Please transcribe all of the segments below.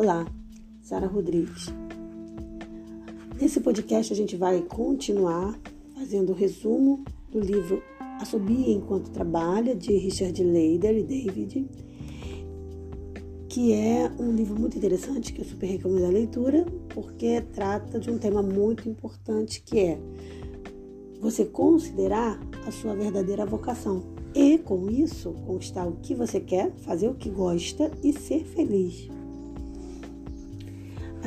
Olá, Sara Rodrigues. Nesse podcast a gente vai continuar fazendo o resumo do livro Assobia Enquanto Trabalha, de Richard Leider e David, que é um livro muito interessante que eu super recomendo a leitura, porque trata de um tema muito importante que é você considerar a sua verdadeira vocação e, com isso, conquistar o que você quer, fazer o que gosta e ser feliz.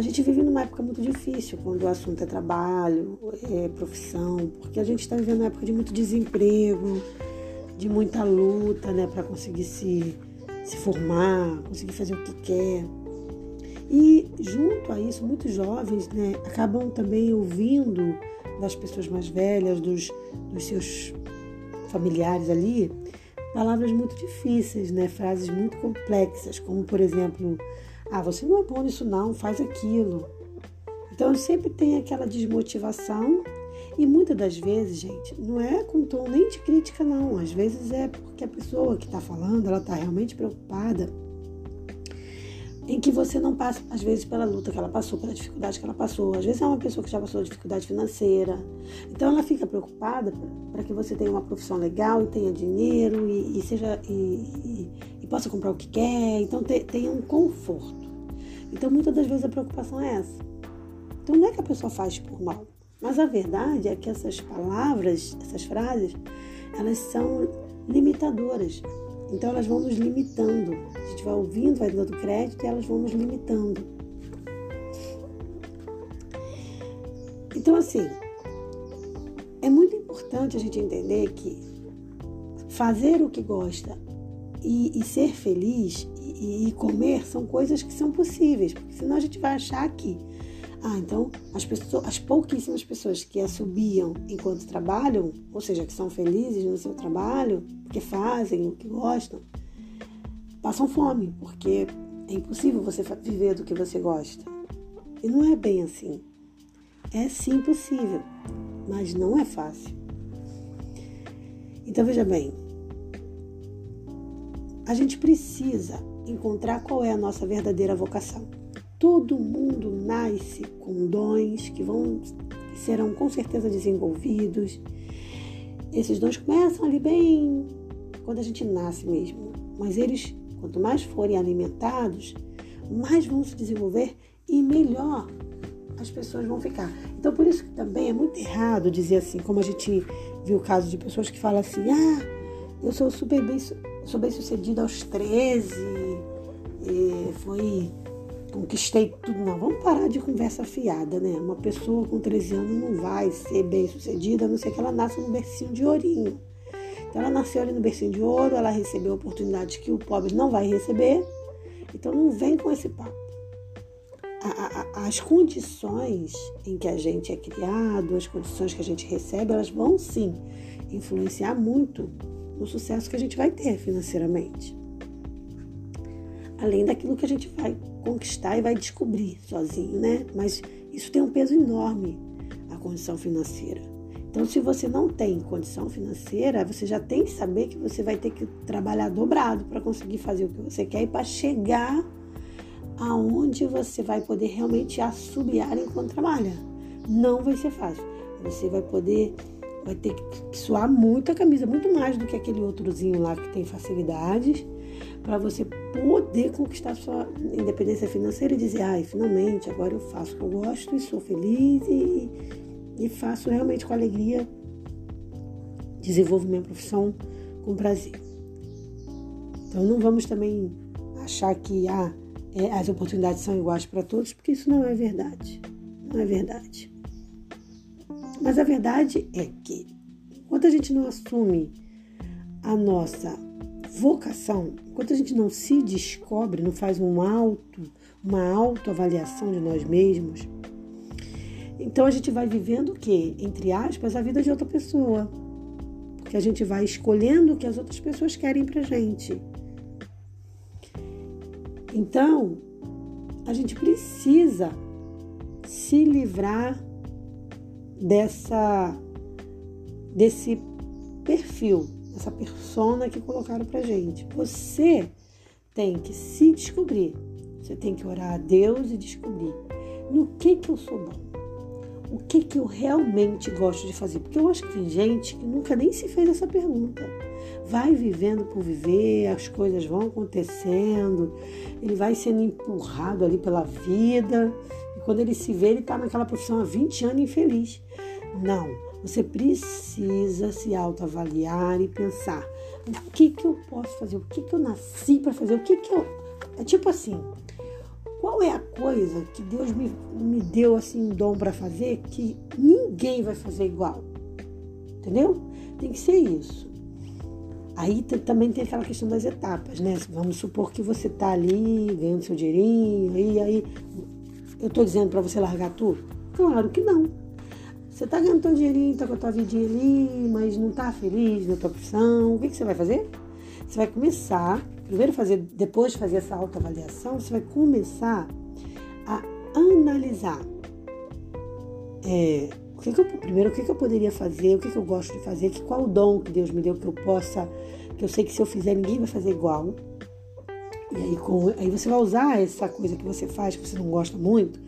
A gente vive numa época muito difícil quando o assunto é trabalho, é profissão, porque a gente está vivendo uma época de muito desemprego, de muita luta, né, para conseguir se, se formar, conseguir fazer o que quer. E junto a isso, muitos jovens, né, acabam também ouvindo das pessoas mais velhas, dos, dos seus familiares ali, palavras muito difíceis, né, frases muito complexas, como por exemplo ah, você não é bom nisso não, faz aquilo. Então sempre tem aquela desmotivação e muitas das vezes, gente, não é com tom nem de crítica não. Às vezes é porque a pessoa que está falando, ela está realmente preocupada em que você não passa, às vezes, pela luta que ela passou, pela dificuldade que ela passou. Às vezes é uma pessoa que já passou dificuldade financeira. Então ela fica preocupada para que você tenha uma profissão legal e tenha dinheiro e, e seja e, e, e, possa comprar o que quer. Então te, tenha um conforto. Então, muitas das vezes a preocupação é essa. Então, não é que a pessoa faz por mal, mas a verdade é que essas palavras, essas frases, elas são limitadoras. Então, elas vão nos limitando. A gente vai ouvindo, vai dando crédito e elas vão nos limitando. Então, assim, é muito importante a gente entender que fazer o que gosta e, e ser feliz e, comer são coisas que são possíveis, porque senão a gente vai achar que, ah, então as, pessoas, as pouquíssimas pessoas que assobiam enquanto trabalham, ou seja, que são felizes no seu trabalho, porque fazem o que gostam, passam fome, porque é impossível você viver do que você gosta. E não é bem assim. É sim possível, mas não é fácil. Então veja bem, a gente precisa encontrar qual é a nossa verdadeira vocação. Todo mundo nasce com dons que vão serão com certeza desenvolvidos. Esses dons começam ali bem quando a gente nasce mesmo, mas eles, quanto mais forem alimentados, mais vão se desenvolver e melhor as pessoas vão ficar. Então, por isso que também é muito errado dizer assim, como a gente viu o caso de pessoas que falam assim: ah, eu sou super bem sou bem sucedida aos 13, foi. conquistei tudo. Não, vamos parar de conversa fiada, né? Uma pessoa com 13 anos não vai ser bem sucedida, a não ser que ela nasça no bercinho de ourinho. Então ela nasceu ali no bercinho de ouro, ela recebeu oportunidades que o pobre não vai receber. Então não vem com esse papo. As condições em que a gente é criado, as condições que a gente recebe, elas vão sim influenciar muito no sucesso que a gente vai ter financeiramente. Além daquilo que a gente vai conquistar e vai descobrir sozinho, né? Mas isso tem um peso enorme, a condição financeira. Então, se você não tem condição financeira, você já tem que saber que você vai ter que trabalhar dobrado para conseguir fazer o que você quer e para chegar aonde você vai poder realmente assobiar enquanto trabalha. Não vai ser fácil. Você vai poder vai ter que suar muito a camisa, muito mais do que aquele outrozinho lá que tem facilidades, para você poder conquistar sua independência financeira e dizer, ai, finalmente, agora eu faço o que eu gosto e sou feliz e, e faço realmente com alegria, desenvolvo minha profissão com prazer. Então não vamos também achar que ah, é, as oportunidades são iguais para todos, porque isso não é verdade. Não é verdade. Mas a verdade é que, enquanto a gente não assume a nossa vocação, enquanto a gente não se descobre, não faz um auto, uma autoavaliação de nós mesmos, então a gente vai vivendo o quê? Entre aspas, a vida de outra pessoa. Porque a gente vai escolhendo o que as outras pessoas querem pra gente. Então, a gente precisa se livrar dessa desse perfil, essa persona que colocaram pra gente. Você tem que se descobrir Você tem que orar a Deus e descobrir no que que eu sou bom. O que que eu realmente gosto de fazer? Porque eu acho que tem gente que nunca nem se fez essa pergunta. Vai vivendo por viver, as coisas vão acontecendo, ele vai sendo empurrado ali pela vida, e quando ele se vê, ele está naquela profissão há 20 anos infeliz. Não, você precisa se autoavaliar e pensar: o que que eu posso fazer? O que que eu nasci para fazer? O que que eu. É tipo assim: qual é a coisa que Deus me, me deu assim um dom para fazer que ninguém vai fazer igual? Entendeu? Tem que ser isso. Aí também tem aquela questão das etapas, né? Vamos supor que você tá ali ganhando seu dinheirinho, e aí eu tô dizendo para você largar tudo? Claro que não. Você tá ganhando teu dinheirinho, tá com a tua vidinha ali, mas não tá feliz na tua profissão, o que, que você vai fazer? Você vai começar primeiro fazer, depois de fazer essa autoavaliação, você vai começar a analisar. É, o que, que eu, primeiro, o que, que eu poderia fazer, o que, que eu gosto de fazer, que, qual o dom que Deus me deu que eu possa, que eu sei que se eu fizer ninguém vai fazer igual. E aí, com, aí você vai usar essa coisa que você faz, que você não gosta muito,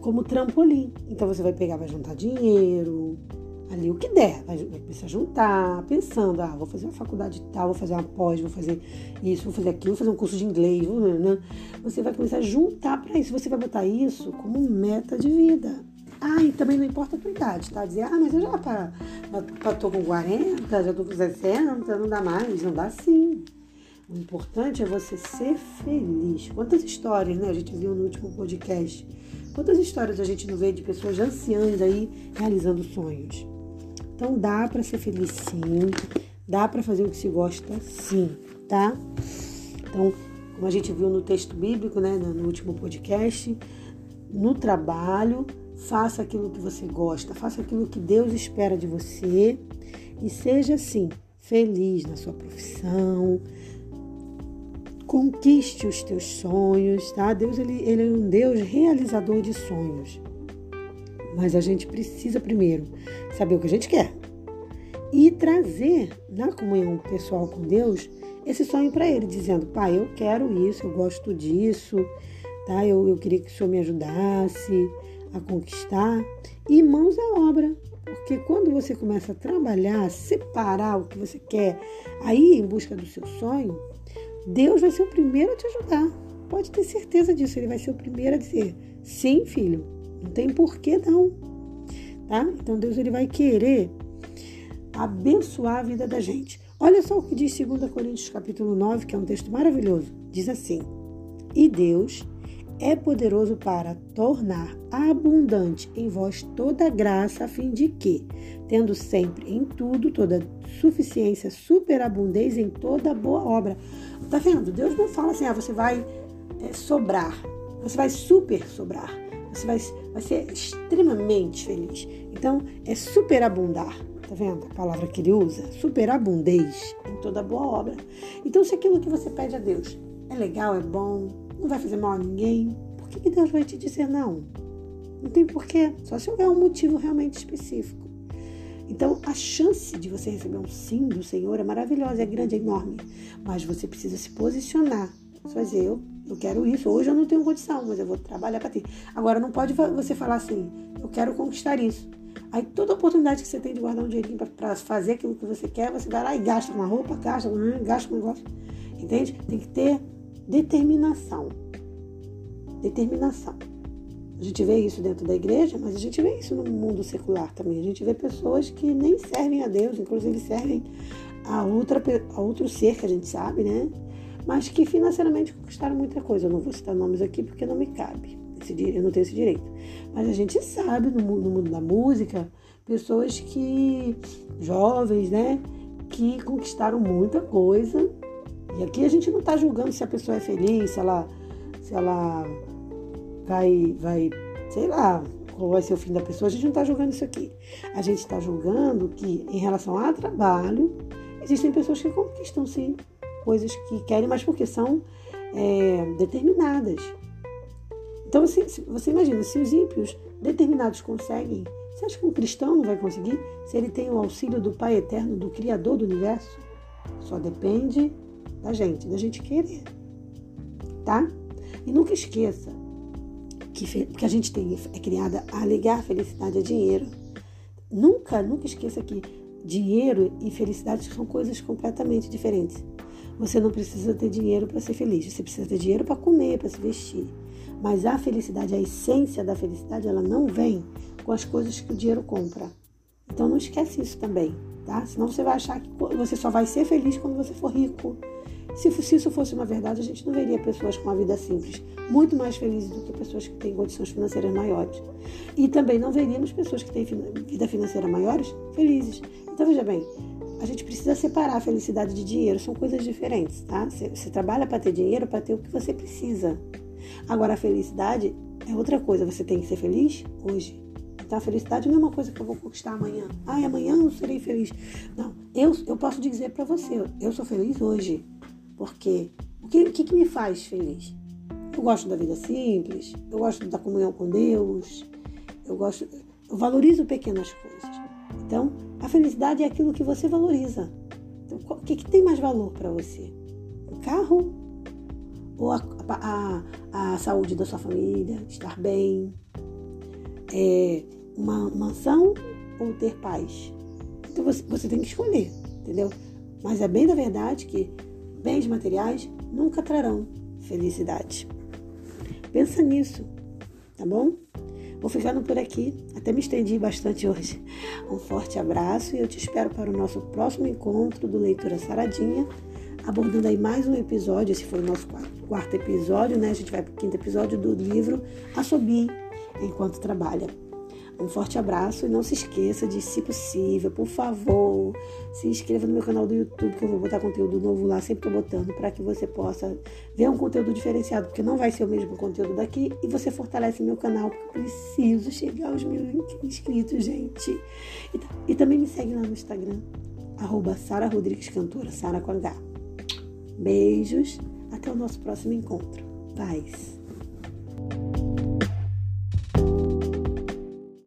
como trampolim. Então você vai pegar, vai juntar dinheiro, ali o que der, vai, vai começar a juntar, pensando, ah, vou fazer uma faculdade tal, vou fazer uma pós, vou fazer isso, vou fazer aquilo, vou fazer um curso de inglês, né? você vai começar a juntar para isso, você vai botar isso como meta de vida. Ah, e também não importa a tua idade, tá? Dizer, ah, mas eu já para, tô com 40, já tô com 60, não dá mais, não dá sim. O importante é você ser feliz. Quantas histórias, né? A gente viu no último podcast. Quantas histórias a gente não vê de pessoas anciãs aí realizando sonhos? Então dá para ser feliz sim, dá para fazer o que se gosta sim, tá? Então, como a gente viu no texto bíblico, né, no último podcast, no trabalho, faça aquilo que você gosta, faça aquilo que Deus espera de você e seja assim, feliz na sua profissão. Conquiste os teus sonhos, tá? Deus ele, ele é um Deus realizador de sonhos. Mas a gente precisa primeiro saber o que a gente quer e trazer na comunhão pessoal com Deus esse sonho para Ele, dizendo: Pai, eu quero isso, eu gosto disso, tá? Eu, eu queria que o Senhor me ajudasse a conquistar e mãos à obra. Porque quando você começa a trabalhar, separar o que você quer, aí em busca do seu sonho, Deus vai ser o primeiro a te ajudar. Pode ter certeza disso, ele vai ser o primeiro a dizer: sim, filho, não tem porquê não. Tá? Então Deus ele vai querer abençoar a vida da gente. Olha só o que diz 2 Coríntios capítulo 9, que é um texto maravilhoso. Diz assim: "E Deus é poderoso para tornar abundante em vós toda graça, a fim de que, tendo sempre em tudo toda suficiência, superabundez em toda boa obra." Tá vendo? Deus não fala assim: "Ah, você vai é, sobrar. Você vai super sobrar." Você vai, vai ser extremamente feliz. Então, é superabundar. Tá vendo a palavra que ele usa? Superabundez em toda boa obra. Então, se aquilo que você pede a Deus é legal, é bom, não vai fazer mal a ninguém, por que, que Deus vai te dizer não? Não tem porquê, só se houver um motivo realmente específico. Então, a chance de você receber um sim do Senhor é maravilhosa, é grande, é enorme. Mas você precisa se posicionar. Vai dizer, eu eu quero isso. Hoje eu não tenho condição, mas eu vou trabalhar para ter. Agora, não pode você falar assim, eu quero conquistar isso. Aí toda oportunidade que você tem de guardar um dinheirinho para fazer aquilo que você quer, você vai lá e gasta uma roupa, gasta, gasta um negócio. Entende? Tem que ter determinação. Determinação. A gente vê isso dentro da igreja, mas a gente vê isso no mundo secular também. A gente vê pessoas que nem servem a Deus, inclusive servem a, outra, a outro ser que a gente sabe, né? mas que financeiramente conquistaram muita coisa. Eu não vou citar nomes aqui porque não me cabe, eu não tenho esse direito. Mas a gente sabe no, no mundo da música pessoas que, jovens, né, que conquistaram muita coisa. E aqui a gente não está julgando se a pessoa é feliz, se ela, se ela vai, vai, sei lá, qual vai ser o fim da pessoa. A gente não está julgando isso aqui. A gente está julgando que, em relação a trabalho, existem pessoas que conquistam sim coisas que querem, mas porque são é, determinadas. Então, assim, você imagina, se os ímpios determinados conseguem, você acha que um cristão não vai conseguir? Se ele tem o auxílio do Pai Eterno, do Criador do Universo? Só depende da gente, da gente querer. Tá? E nunca esqueça que, que a gente tem, é criada a ligar felicidade a dinheiro. Nunca, nunca esqueça que dinheiro e felicidade são coisas completamente diferentes. Você não precisa ter dinheiro para ser feliz, você precisa ter dinheiro para comer, para se vestir. Mas a felicidade, a essência da felicidade, ela não vem com as coisas que o dinheiro compra. Então não esquece isso também, tá? Senão você vai achar que você só vai ser feliz quando você for rico. Se, se isso fosse uma verdade, a gente não veria pessoas com uma vida simples, muito mais felizes do que pessoas que têm condições financeiras maiores. E também não veríamos pessoas que têm vida financeira maiores felizes. Então veja bem, a gente precisa separar a felicidade de dinheiro, são coisas diferentes, tá? Você, você trabalha para ter dinheiro, para ter o que você precisa. Agora, a felicidade é outra coisa, você tem que ser feliz hoje. A felicidade não é uma coisa que eu vou conquistar amanhã. Ah, amanhã eu serei feliz. Não, eu, eu posso dizer para você, eu sou feliz hoje. Porque o que, o que, que me faz feliz? Eu gosto da vida simples, eu gosto da comunhão com Deus, eu gosto, eu valorizo pequenas coisas. Então, a felicidade é aquilo que você valoriza. Então, o que, que tem mais valor para você? O carro ou a, a, a, saúde da sua família, estar bem, é, uma mansão ou ter paz? Então você, você tem que escolher, entendeu? Mas é bem da verdade que bens materiais nunca trarão felicidade. Pensa nisso, tá bom? Vou ficando por aqui. Até me estendi bastante hoje. Um forte abraço e eu te espero para o nosso próximo encontro do Leitura Saradinha, abordando aí mais um episódio. Esse foi o nosso quarto episódio, né? A gente vai para o quinto episódio do livro Assobie Enquanto Trabalha. Um forte abraço e não se esqueça de, se possível, por favor, se inscreva no meu canal do YouTube, que eu vou botar conteúdo novo lá, sempre tô botando, para que você possa ver um conteúdo diferenciado, porque não vai ser o mesmo conteúdo daqui, e você fortalece meu canal, porque eu preciso chegar aos mil inscritos, gente. E, e também me segue lá no Instagram, arroba Sara Rodrigues Cantora, Sara com H. Beijos, até o nosso próximo encontro. Paz.